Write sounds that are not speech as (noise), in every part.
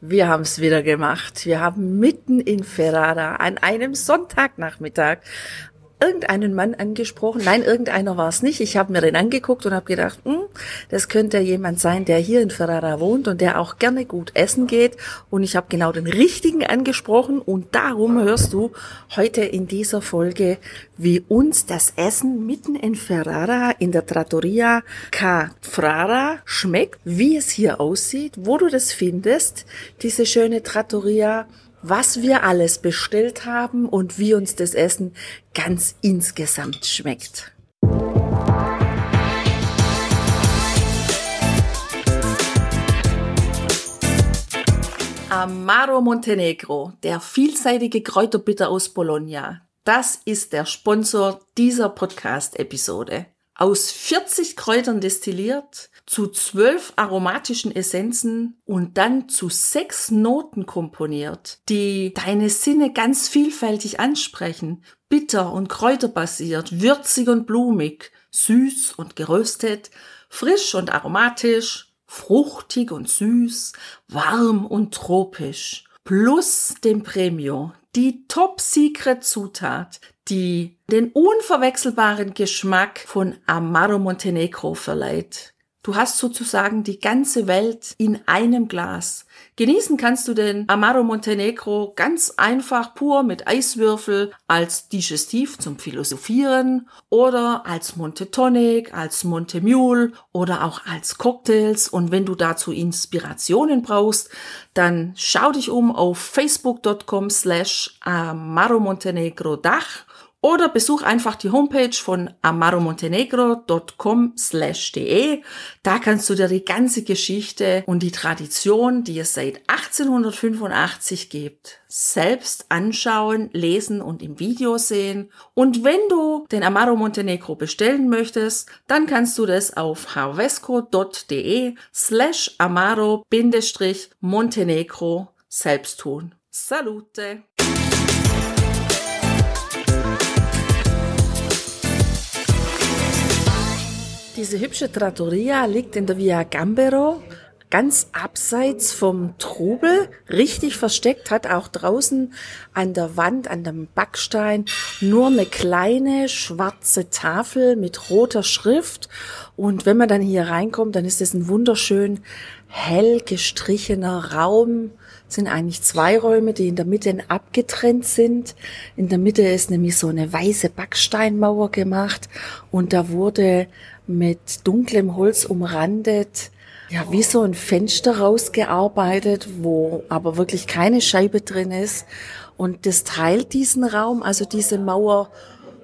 Wir haben es wieder gemacht. Wir haben mitten in Ferrara an einem Sonntagnachmittag irgendeinen Mann angesprochen. Nein, irgendeiner war es nicht. Ich habe mir den angeguckt und habe gedacht, hm, das könnte jemand sein, der hier in Ferrara wohnt und der auch gerne gut essen geht. Und ich habe genau den richtigen angesprochen und darum hörst du heute in dieser Folge, wie uns das Essen mitten in Ferrara in der Trattoria Ca Frara schmeckt, wie es hier aussieht, wo du das findest, diese schöne Trattoria was wir alles bestellt haben und wie uns das Essen ganz insgesamt schmeckt. Amaro Montenegro, der vielseitige Kräuterbitter aus Bologna. Das ist der Sponsor dieser Podcast-Episode. Aus 40 Kräutern destilliert, zu zwölf aromatischen Essenzen und dann zu sechs Noten komponiert, die deine Sinne ganz vielfältig ansprechen. Bitter und kräuterbasiert, würzig und blumig, süß und geröstet, frisch und aromatisch, fruchtig und süß, warm und tropisch. Plus dem Premio, die Top-Secret-Zutat, die den unverwechselbaren Geschmack von Amaro Montenegro verleiht. Du hast sozusagen die ganze Welt in einem Glas. Genießen kannst du den Amaro Montenegro ganz einfach pur mit Eiswürfel als Digestiv zum Philosophieren oder als Monte Tonic, als Monte Mule oder auch als Cocktails. Und wenn du dazu Inspirationen brauchst, dann schau dich um auf facebook.com slash Amaro Montenegro Dach oder besuch einfach die Homepage von amaromontenegro.com/de. Da kannst du dir die ganze Geschichte und die Tradition, die es seit 1885 gibt, selbst anschauen, lesen und im Video sehen. Und wenn du den Amaro Montenegro bestellen möchtest, dann kannst du das auf harvesco.de slash amaro-montenegro selbst tun. Salute! Diese hübsche Trattoria liegt in der Via Gambero, ganz abseits vom Trubel, richtig versteckt, hat auch draußen an der Wand, an dem Backstein nur eine kleine schwarze Tafel mit roter Schrift. Und wenn man dann hier reinkommt, dann ist es ein wunderschön hell gestrichener Raum. Es sind eigentlich zwei Räume, die in der Mitte abgetrennt sind. In der Mitte ist nämlich so eine weiße Backsteinmauer gemacht und da wurde mit dunklem Holz umrandet, ja, wie so ein Fenster rausgearbeitet, wo aber wirklich keine Scheibe drin ist. Und das teilt diesen Raum, also diese Mauer.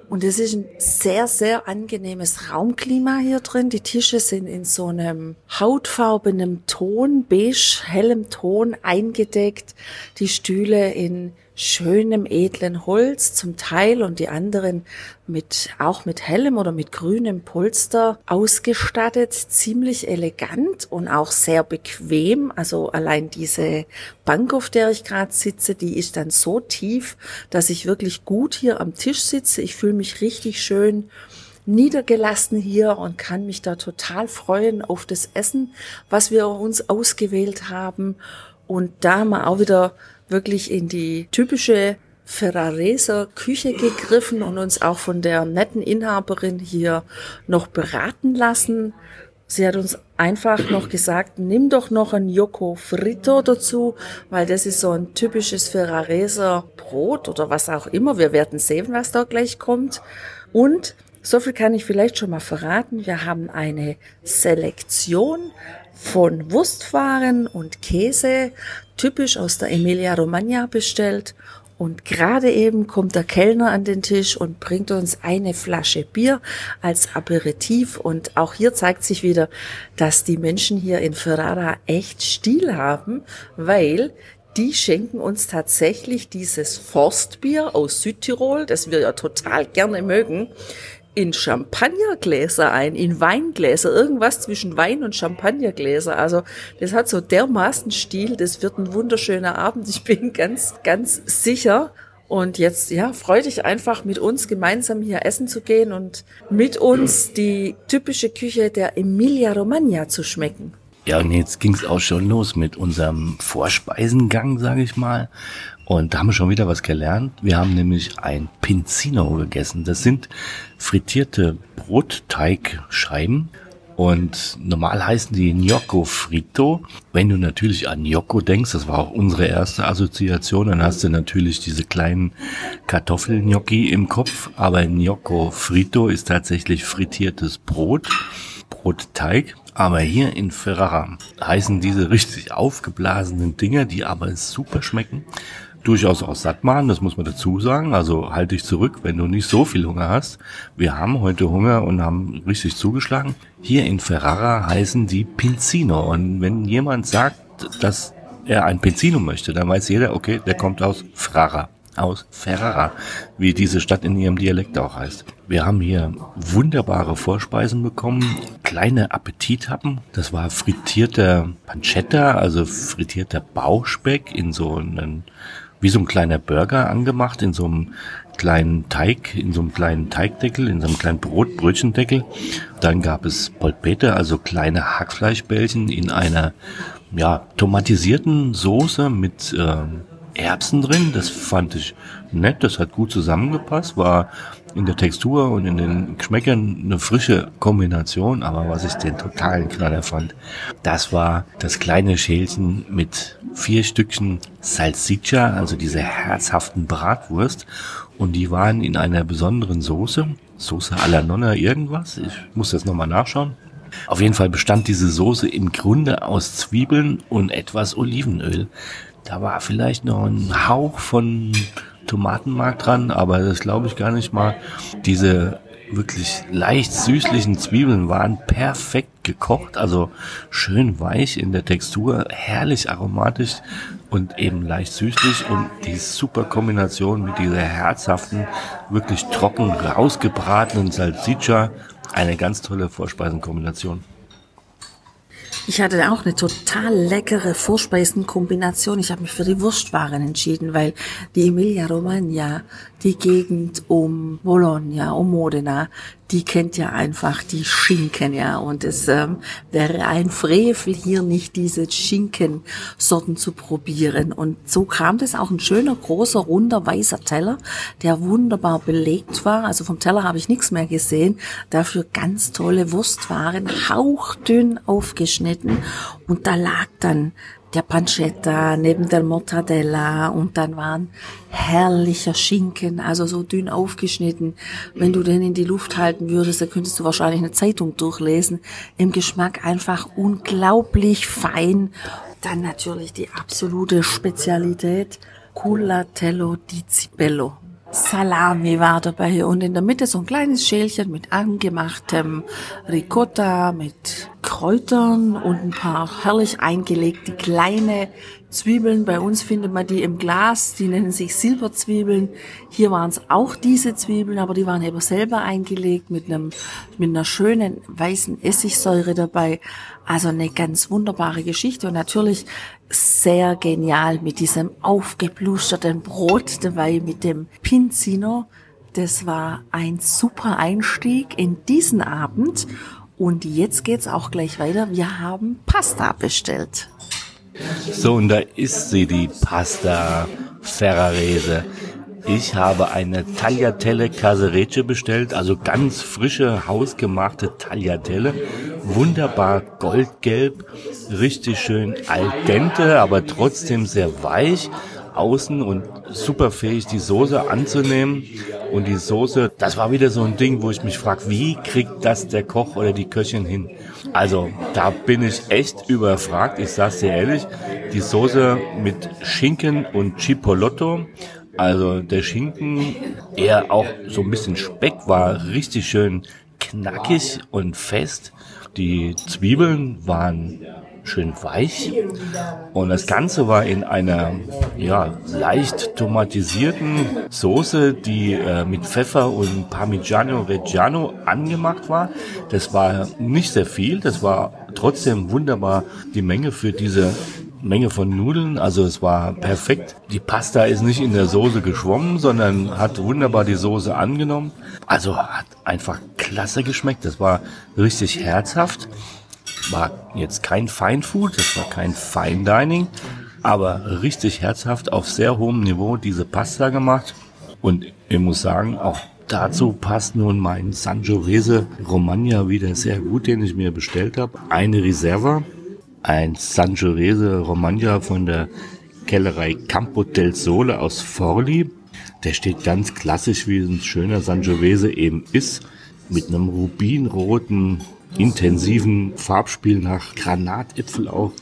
Und es ist ein sehr, sehr angenehmes Raumklima hier drin. Die Tische sind in so einem hautfarbenem Ton, beige, hellem Ton eingedeckt. Die Stühle in schönem, edlen Holz zum Teil und die anderen mit, auch mit hellem oder mit grünem Polster ausgestattet, ziemlich elegant und auch sehr bequem. Also allein diese Bank, auf der ich gerade sitze, die ist dann so tief, dass ich wirklich gut hier am Tisch sitze. Ich fühle mich richtig schön niedergelassen hier und kann mich da total freuen auf das Essen, was wir uns ausgewählt haben. Und da haben wir auch wieder wirklich in die typische Ferrareser Küche gegriffen und uns auch von der netten Inhaberin hier noch beraten lassen. Sie hat uns einfach noch gesagt, nimm doch noch ein Yoko Fritto dazu, weil das ist so ein typisches Ferrareser Brot oder was auch immer. Wir werden sehen, was da gleich kommt. Und so viel kann ich vielleicht schon mal verraten. Wir haben eine Selektion von Wurstwaren und Käse, typisch aus der Emilia Romagna bestellt. Und gerade eben kommt der Kellner an den Tisch und bringt uns eine Flasche Bier als Aperitif. Und auch hier zeigt sich wieder, dass die Menschen hier in Ferrara echt Stil haben, weil die schenken uns tatsächlich dieses Forstbier aus Südtirol, das wir ja total gerne mögen, in Champagnergläser ein, in Weingläser, irgendwas zwischen Wein und Champagnergläser. Also das hat so dermaßen Stil, das wird ein wunderschöner Abend. Ich bin ganz, ganz sicher. Und jetzt, ja, freu dich einfach mit uns gemeinsam hier essen zu gehen und mit uns die typische Küche der Emilia Romagna zu schmecken. Ja, und jetzt ging's auch schon los mit unserem Vorspeisengang, sage ich mal. Und da haben wir schon wieder was gelernt. Wir haben nämlich ein Pinzino gegessen. Das sind frittierte Brotteigscheiben. Und normal heißen die Gnocco Frito. Wenn du natürlich an Gnocco denkst, das war auch unsere erste Assoziation, dann hast du natürlich diese kleinen Kartoffelgnocchi im Kopf. Aber Gnocco Frito ist tatsächlich frittiertes Brot, Brotteig. Aber hier in Ferrara heißen diese richtig aufgeblasenen Dinger, die aber super schmecken durchaus auch satt machen, das muss man dazu sagen. Also halt dich zurück, wenn du nicht so viel Hunger hast. Wir haben heute Hunger und haben richtig zugeschlagen. Hier in Ferrara heißen die Pinzino. Und wenn jemand sagt, dass er ein Pinzino möchte, dann weiß jeder, okay, der kommt aus Ferrara. Aus Ferrara, wie diese Stadt in ihrem Dialekt auch heißt. Wir haben hier wunderbare Vorspeisen bekommen, kleine Appetithappen. Das war frittierter Pancetta, also frittierter Bauchspeck in so einen wie so ein kleiner Burger angemacht in so einem kleinen Teig, in so einem kleinen Teigdeckel, in so einem kleinen Brotbrötchendeckel. Dann gab es Polpette, also kleine Hackfleischbällchen in einer ja, tomatisierten Soße mit äh, Erbsen drin. Das fand ich nett, das hat gut zusammengepasst, war in der Textur und in den Geschmäckern eine frische Kombination, aber was ich den totalen Knaller fand, das war das kleine Schälchen mit vier Stückchen Salsiccia, also diese herzhaften Bratwurst und die waren in einer besonderen Soße, Soße alla Nonna irgendwas, ich muss das nochmal nachschauen. Auf jeden Fall bestand diese Soße im Grunde aus Zwiebeln und etwas Olivenöl. Da war vielleicht noch ein Hauch von Tomatenmark dran, aber das glaube ich gar nicht mal. Diese wirklich leicht süßlichen Zwiebeln waren perfekt gekocht, also schön weich in der Textur, herrlich aromatisch und eben leicht süßlich und die super Kombination mit dieser herzhaften, wirklich trocken rausgebratenen Salsiccia, eine ganz tolle Vorspeisenkombination. Ich hatte auch eine total leckere Vorspeisenkombination. Ich habe mich für die Wurstwaren entschieden, weil die Emilia Romagna, die Gegend um Bologna, um Modena, die kennt ja einfach die Schinken, ja. Und es ähm, wäre ein Frevel, hier nicht diese Schinkensorten zu probieren. Und so kam das auch ein schöner, großer, runder, weißer Teller, der wunderbar belegt war. Also vom Teller habe ich nichts mehr gesehen. Dafür ganz tolle Wurstwaren, hauchdünn aufgeschnitten. Und da lag dann der Pancetta, neben der Mortadella und dann waren herrlicher Schinken, also so dünn aufgeschnitten. Wenn du den in die Luft halten würdest, dann könntest du wahrscheinlich eine Zeitung durchlesen. Im Geschmack einfach unglaublich fein. Dann natürlich die absolute Spezialität, Culatello di Zibello. Salami war dabei und in der Mitte so ein kleines Schälchen mit angemachtem Ricotta, mit Kräutern und ein paar herrlich eingelegte kleine Zwiebeln. Bei uns findet man die im Glas, die nennen sich Silberzwiebeln. Hier waren es auch diese Zwiebeln, aber die waren eben selber eingelegt mit einem mit einer schönen weißen Essigsäure dabei. Also eine ganz wunderbare Geschichte und natürlich sehr genial mit diesem aufgeblusterten Brot dabei, mit dem Pinzino. Das war ein super Einstieg in diesen Abend. Und jetzt geht's auch gleich weiter. Wir haben Pasta bestellt. So, und da ist sie, die Pasta Ferrarese. Ich habe eine Tagliatelle Caserece bestellt, also ganz frische, hausgemachte Tagliatelle. Wunderbar goldgelb, richtig schön al dente, aber trotzdem sehr weich außen und super fähig, die Soße anzunehmen. Und die Soße, das war wieder so ein Ding, wo ich mich frage, wie kriegt das der Koch oder die Köchin hin? Also, da bin ich echt überfragt. Ich sag's dir ehrlich, die Soße mit Schinken und Chipolotto, also der Schinken, eher auch so ein bisschen Speck, war richtig schön knackig und fest. Die Zwiebeln waren schön weich. Und das Ganze war in einer ja, leicht tomatisierten Soße, die äh, mit Pfeffer und Parmigiano Reggiano angemacht war. Das war nicht sehr viel, das war trotzdem wunderbar die Menge für diese Menge von Nudeln. Also es war perfekt. Die Pasta ist nicht in der Soße geschwommen, sondern hat wunderbar die Soße angenommen. Also hat einfach klasse geschmeckt. Das war richtig herzhaft. War jetzt kein Feinfood, das war kein Fine Dining, aber richtig herzhaft auf sehr hohem Niveau diese Pasta gemacht. Und ich muss sagen, auch dazu passt nun mein Sangiovese Romagna wieder sehr gut, den ich mir bestellt habe. Eine Reserva ein Sangiovese Romagna von der Kellerei Campo del Sole aus Forli. Der steht ganz klassisch, wie ein schöner Sangiovese eben ist, mit einem rubinroten, intensiven Farbspiel nach Granatäpfel auch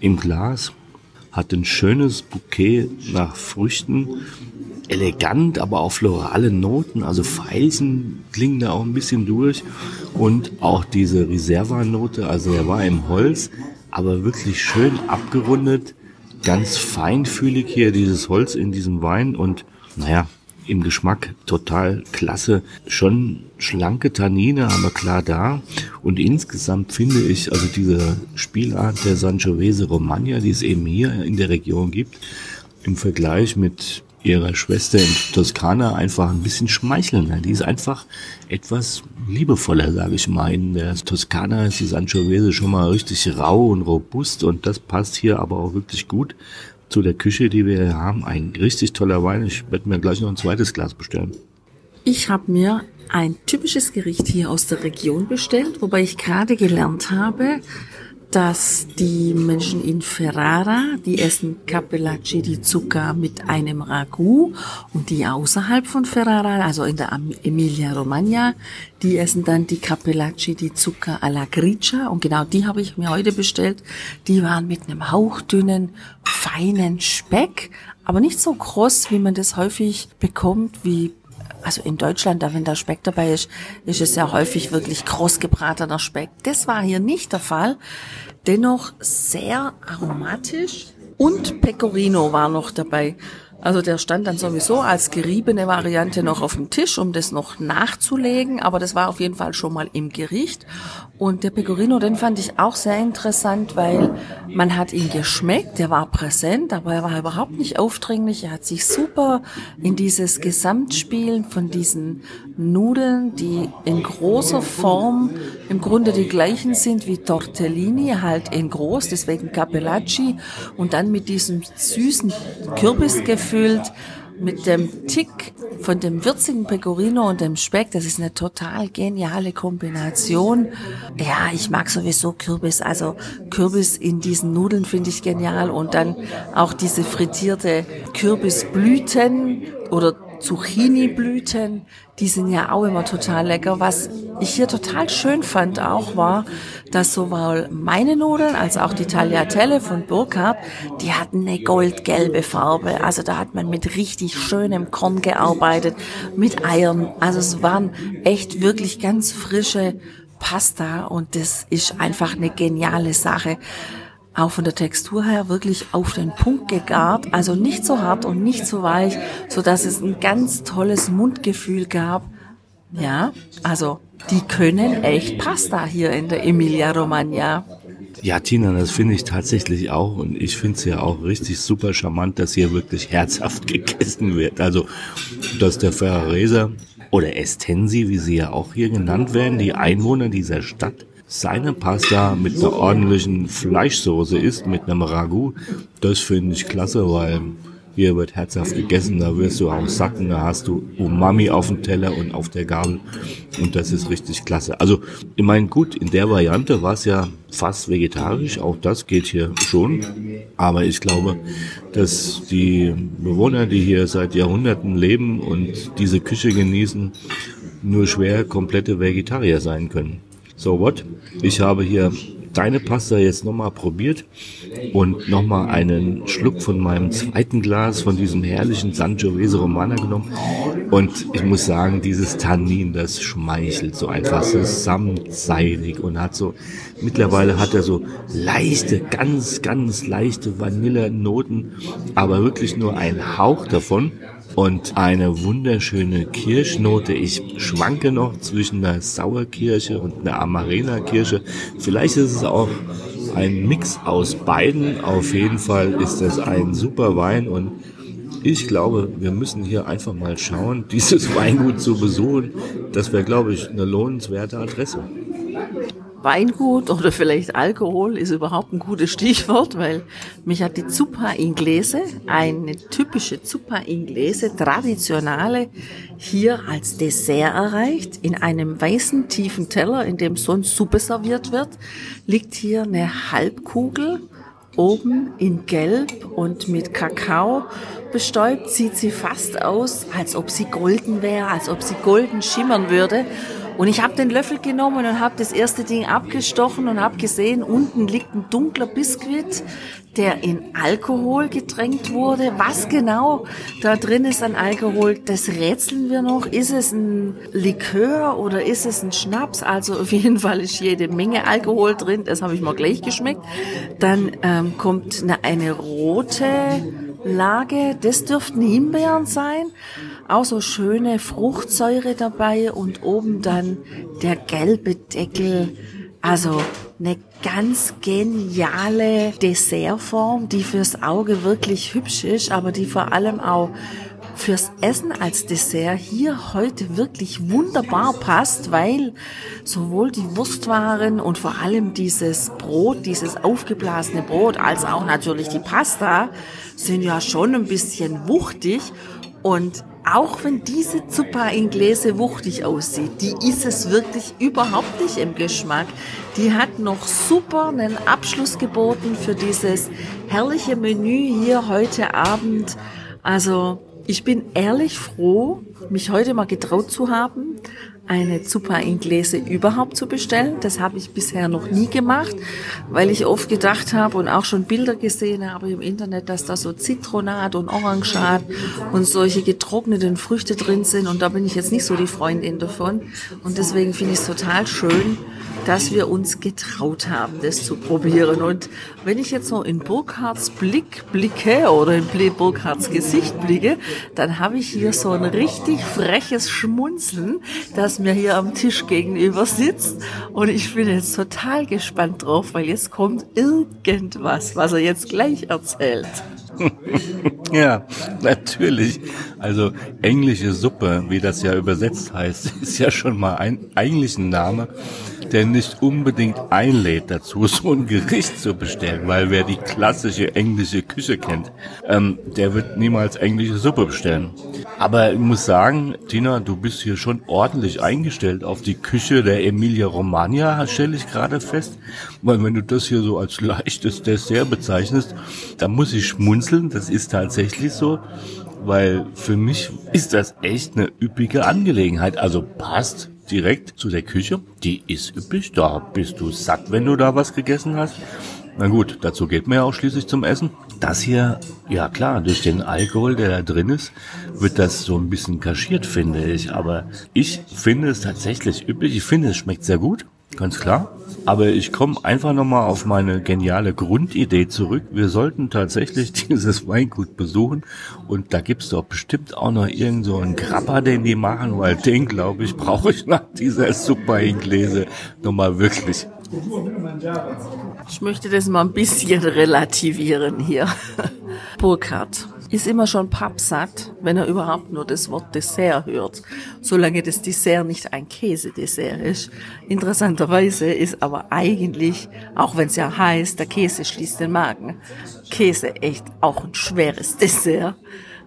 im Glas. Hat ein schönes Bouquet nach Früchten, elegant, aber auch florale Noten, also Veilchen klingen da auch ein bisschen durch. Und auch diese Reserva-Note, also er war im Holz, aber wirklich schön abgerundet, ganz feinfühlig hier dieses Holz in diesem Wein. Und naja, im Geschmack total klasse. Schon schlanke Tannine, aber klar da. Und insgesamt finde ich, also diese Spielart der Sangiovese Romagna, die es eben hier in der Region gibt, im Vergleich mit ihrer Schwester in Toskana einfach ein bisschen schmeichelnder. Die ist einfach etwas liebevoller, sage ich mal. In der Toskana ist die Sangiovese schon mal richtig rau und robust und das passt hier aber auch wirklich gut zu der Küche, die wir hier haben. Ein richtig toller Wein. Ich werde mir gleich noch ein zweites Glas bestellen. Ich habe mir ein typisches Gericht hier aus der Region bestellt, wobei ich gerade gelernt habe, dass die Menschen in Ferrara, die essen Capellacci di Zucca mit einem Ragout und die außerhalb von Ferrara, also in der Emilia Romagna, die essen dann die Capellacci di Zucca alla Gricia und genau die habe ich mir heute bestellt. Die waren mit einem hauchdünnen, feinen Speck, aber nicht so groß, wie man das häufig bekommt, wie also in Deutschland, da wenn da Speck dabei ist, ist es ja häufig wirklich kross gebratener Speck. Das war hier nicht der Fall. Dennoch sehr aromatisch und Pecorino war noch dabei. Also der stand dann sowieso als geriebene Variante noch auf dem Tisch, um das noch nachzulegen, aber das war auf jeden Fall schon mal im Gericht. Und der Pecorino, den fand ich auch sehr interessant, weil man hat ihn geschmeckt, der war präsent, aber er war überhaupt nicht aufdringlich. Er hat sich super in dieses Gesamtspielen von diesen Nudeln, die in großer Form im Grunde die gleichen sind wie Tortellini, halt in groß, deswegen Capellacci. Und dann mit diesem süßen Kürbis gefüllt mit dem Tick von dem würzigen Pecorino und dem Speck, das ist eine total geniale Kombination. Ja, ich mag sowieso Kürbis, also Kürbis in diesen Nudeln finde ich genial. Und dann auch diese frittierte Kürbisblüten oder Zucchini-Blüten, die sind ja auch immer total lecker. Was ich hier total schön fand auch war, dass sowohl meine Nudeln als auch die Tagliatelle von Burkhardt, die hatten eine goldgelbe Farbe. Also da hat man mit richtig schönem Korn gearbeitet, mit Eiern. Also es waren echt wirklich ganz frische Pasta und das ist einfach eine geniale Sache auch von der Textur her wirklich auf den Punkt gegart, also nicht so hart und nicht so weich, so dass es ein ganz tolles Mundgefühl gab. Ja, also die können echt Pasta hier in der Emilia Romagna. Ja, Tina, das finde ich tatsächlich auch und ich finde es ja auch richtig super charmant, dass hier wirklich herzhaft (laughs) gegessen wird. Also, dass der Ferrareser oder Estensi, wie sie ja auch hier genannt werden, die Einwohner dieser Stadt, seine Pasta mit einer ordentlichen Fleischsoße isst, mit einem Ragout, das finde ich klasse, weil hier wird herzhaft gegessen, da wirst du auch sacken, da hast du Umami auf dem Teller und auf der Gabel und das ist richtig klasse. Also, ich meine, gut, in der Variante war es ja fast vegetarisch, auch das geht hier schon, aber ich glaube, dass die Bewohner, die hier seit Jahrhunderten leben und diese Küche genießen, nur schwer komplette Vegetarier sein können. So what? Ich habe hier deine Pasta jetzt nochmal probiert und nochmal einen Schluck von meinem zweiten Glas von diesem herrlichen Sangiovese Romana genommen. Und ich muss sagen, dieses Tannin, das schmeichelt so einfach. Es samtseidig und hat so, mittlerweile hat er so leichte, ganz, ganz leichte Vanillenoten, aber wirklich nur ein Hauch davon und eine wunderschöne Kirschnote. Ich schwanke noch zwischen einer Sauerkirsche und einer Amarena-Kirsche. Vielleicht ist es auch ein Mix aus beiden. Auf jeden Fall ist es ein super Wein und ich glaube, wir müssen hier einfach mal schauen, (laughs) dieses Weingut zu besuchen. Das wäre, glaube ich, eine lohnenswerte Adresse. Weingut oder vielleicht Alkohol ist überhaupt ein gutes Stichwort, weil mich hat die Zuppa Inglese, eine typische Zuppa Inglese, traditionale, hier als Dessert erreicht. In einem weißen tiefen Teller, in dem sonst Suppe serviert wird, liegt hier eine Halbkugel oben in Gelb und mit Kakao bestäubt, sieht sie fast aus, als ob sie golden wäre, als ob sie golden schimmern würde. Und ich habe den Löffel genommen und habe das erste Ding abgestochen und habe gesehen, unten liegt ein dunkler Biskuit, der in Alkohol getränkt wurde. Was genau da drin ist an Alkohol, das rätseln wir noch. Ist es ein Likör oder ist es ein Schnaps? Also auf jeden Fall ist jede Menge Alkohol drin. Das habe ich mal gleich geschmeckt. Dann ähm, kommt eine, eine rote Lage. Das dürften Himbeeren sein auch so schöne Fruchtsäure dabei und oben dann der gelbe Deckel. Also eine ganz geniale Dessertform, die fürs Auge wirklich hübsch ist, aber die vor allem auch fürs Essen als Dessert hier heute wirklich wunderbar passt, weil sowohl die Wurstwaren und vor allem dieses Brot, dieses aufgeblasene Brot, als auch natürlich die Pasta sind ja schon ein bisschen wuchtig und auch wenn diese Zuppa Inglese wuchtig aussieht, die ist es wirklich überhaupt nicht im Geschmack. Die hat noch super einen Abschluss geboten für dieses herrliche Menü hier heute Abend. Also ich bin ehrlich froh, mich heute mal getraut zu haben, eine Zuppa Inglese überhaupt zu bestellen. Das habe ich bisher noch nie gemacht, weil ich oft gedacht habe und auch schon Bilder gesehen habe im Internet, dass da so Zitronat und Orangat und solche getrockneten Früchte drin sind. Und da bin ich jetzt nicht so die Freundin davon. Und deswegen finde ich es total schön, dass wir uns getraut haben, das zu probieren. Und wenn ich jetzt so in Burkhards Blick blicke oder in Burkhards Gesicht blicke, dann habe ich hier so ein richtig freches Schmunzeln, das mir hier am Tisch gegenüber sitzt. Und ich bin jetzt total gespannt drauf, weil jetzt kommt irgendwas, was er jetzt gleich erzählt. (laughs) ja, natürlich. Also englische Suppe, wie das ja übersetzt heißt, (laughs) ist ja schon mal ein eigentlich ein Name der nicht unbedingt einlädt dazu, so ein Gericht zu bestellen, weil wer die klassische englische Küche kennt, ähm, der wird niemals englische Suppe bestellen. Aber ich muss sagen, Tina, du bist hier schon ordentlich eingestellt auf die Küche der Emilia Romagna, stelle ich gerade fest. Weil wenn du das hier so als leichtes Dessert bezeichnest, dann muss ich schmunzeln, das ist tatsächlich so weil für mich ist das echt eine üppige Angelegenheit. Also passt direkt zu der Küche. Die ist üppig, da bist du satt, wenn du da was gegessen hast. Na gut, dazu geht man ja auch schließlich zum Essen. Das hier, ja klar, durch den Alkohol, der da drin ist, wird das so ein bisschen kaschiert, finde ich. Aber ich finde es tatsächlich üppig. Ich finde, es schmeckt sehr gut, ganz klar. Aber ich komme einfach nochmal auf meine geniale Grundidee zurück. Wir sollten tatsächlich (laughs) dieses Weingut besuchen und da gibt's doch bestimmt auch noch irgend so einen Grapper, den die machen, weil den, glaube ich, brauche ich nach dieser Super Inglese nochmal wirklich. Ich möchte das mal ein bisschen relativieren hier. (laughs) Burkhard ist immer schon pappsatt, wenn er überhaupt nur das Wort Dessert hört, solange das Dessert nicht ein Käsedessert ist. Interessanterweise ist aber eigentlich, auch wenn es ja heißt, der Käse schließt den Magen, Käse echt auch ein schweres Dessert.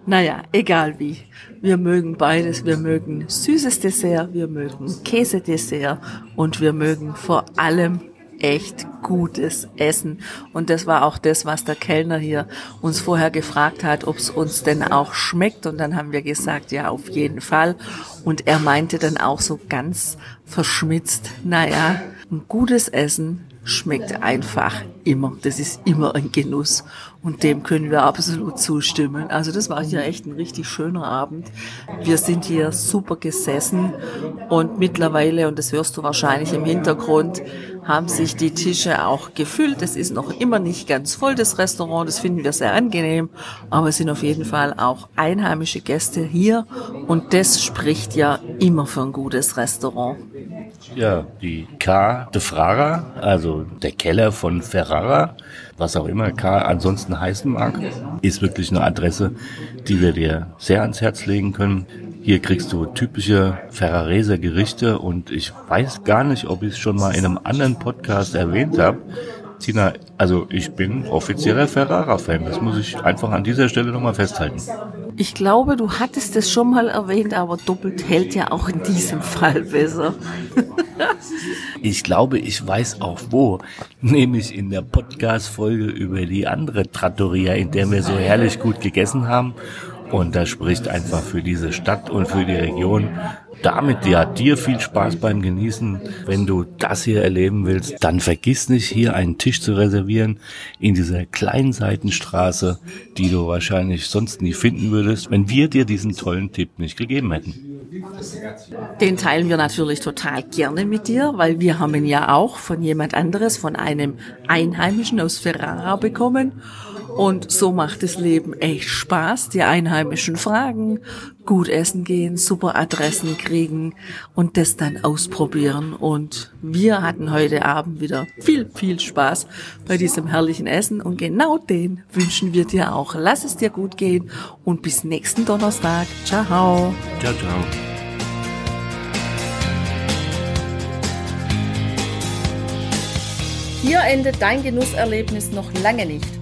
Naja, egal wie. Wir mögen beides. Wir mögen süßes Dessert, wir mögen Käsedessert und wir mögen vor allem echt gutes Essen. Und das war auch das, was der Kellner hier uns vorher gefragt hat, ob es uns denn auch schmeckt. Und dann haben wir gesagt, ja, auf jeden Fall. Und er meinte dann auch so ganz verschmitzt, naja, ein gutes Essen schmeckt einfach immer. Das ist immer ein Genuss. Und dem können wir absolut zustimmen. Also das war ja echt ein richtig schöner Abend. Wir sind hier super gesessen und mittlerweile, und das hörst du wahrscheinlich im Hintergrund, haben sich die Tische auch gefüllt. Es ist noch immer nicht ganz voll, das Restaurant. Das finden wir sehr angenehm. Aber es sind auf jeden Fall auch einheimische Gäste hier. Und das spricht ja immer für ein gutes Restaurant. Ja, die K de Frara, also der Keller von Ferrara, was auch immer K ansonsten heißen mag, ist wirklich eine Adresse, die wir dir sehr ans Herz legen können. Hier kriegst du typische Ferrareser Gerichte und ich weiß gar nicht, ob ich es schon mal in einem anderen Podcast erwähnt habe. Tina, also ich bin offizieller Ferrara-Fan. Das muss ich einfach an dieser Stelle nochmal festhalten. Ich glaube, du hattest es schon mal erwähnt, aber doppelt hält ja auch in diesem Fall besser. (laughs) ich glaube, ich weiß auch wo. Nämlich in der Podcast-Folge über die andere Trattoria, in der wir so herrlich gut gegessen haben. Und das spricht einfach für diese Stadt und für die Region damit ja dir viel Spaß beim Genießen. Wenn du das hier erleben willst, dann vergiss nicht, hier einen Tisch zu reservieren in dieser kleinen Seitenstraße, die du wahrscheinlich sonst nie finden würdest, wenn wir dir diesen tollen Tipp nicht gegeben hätten. Den teilen wir natürlich total gerne mit dir, weil wir haben ihn ja auch von jemand anderes, von einem Einheimischen aus Ferrara bekommen. Und so macht das Leben echt Spaß, die Einheimischen fragen, gut essen gehen, super Adressen kriegen und das dann ausprobieren. Und wir hatten heute Abend wieder viel, viel Spaß bei diesem herrlichen Essen und genau den wünschen wir dir auch. Lass es dir gut gehen und bis nächsten Donnerstag. Ciao. Ciao, ciao. Hier endet dein Genusserlebnis noch lange nicht.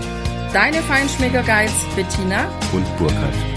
Deine Feinschmecker Bettina und Burkhard.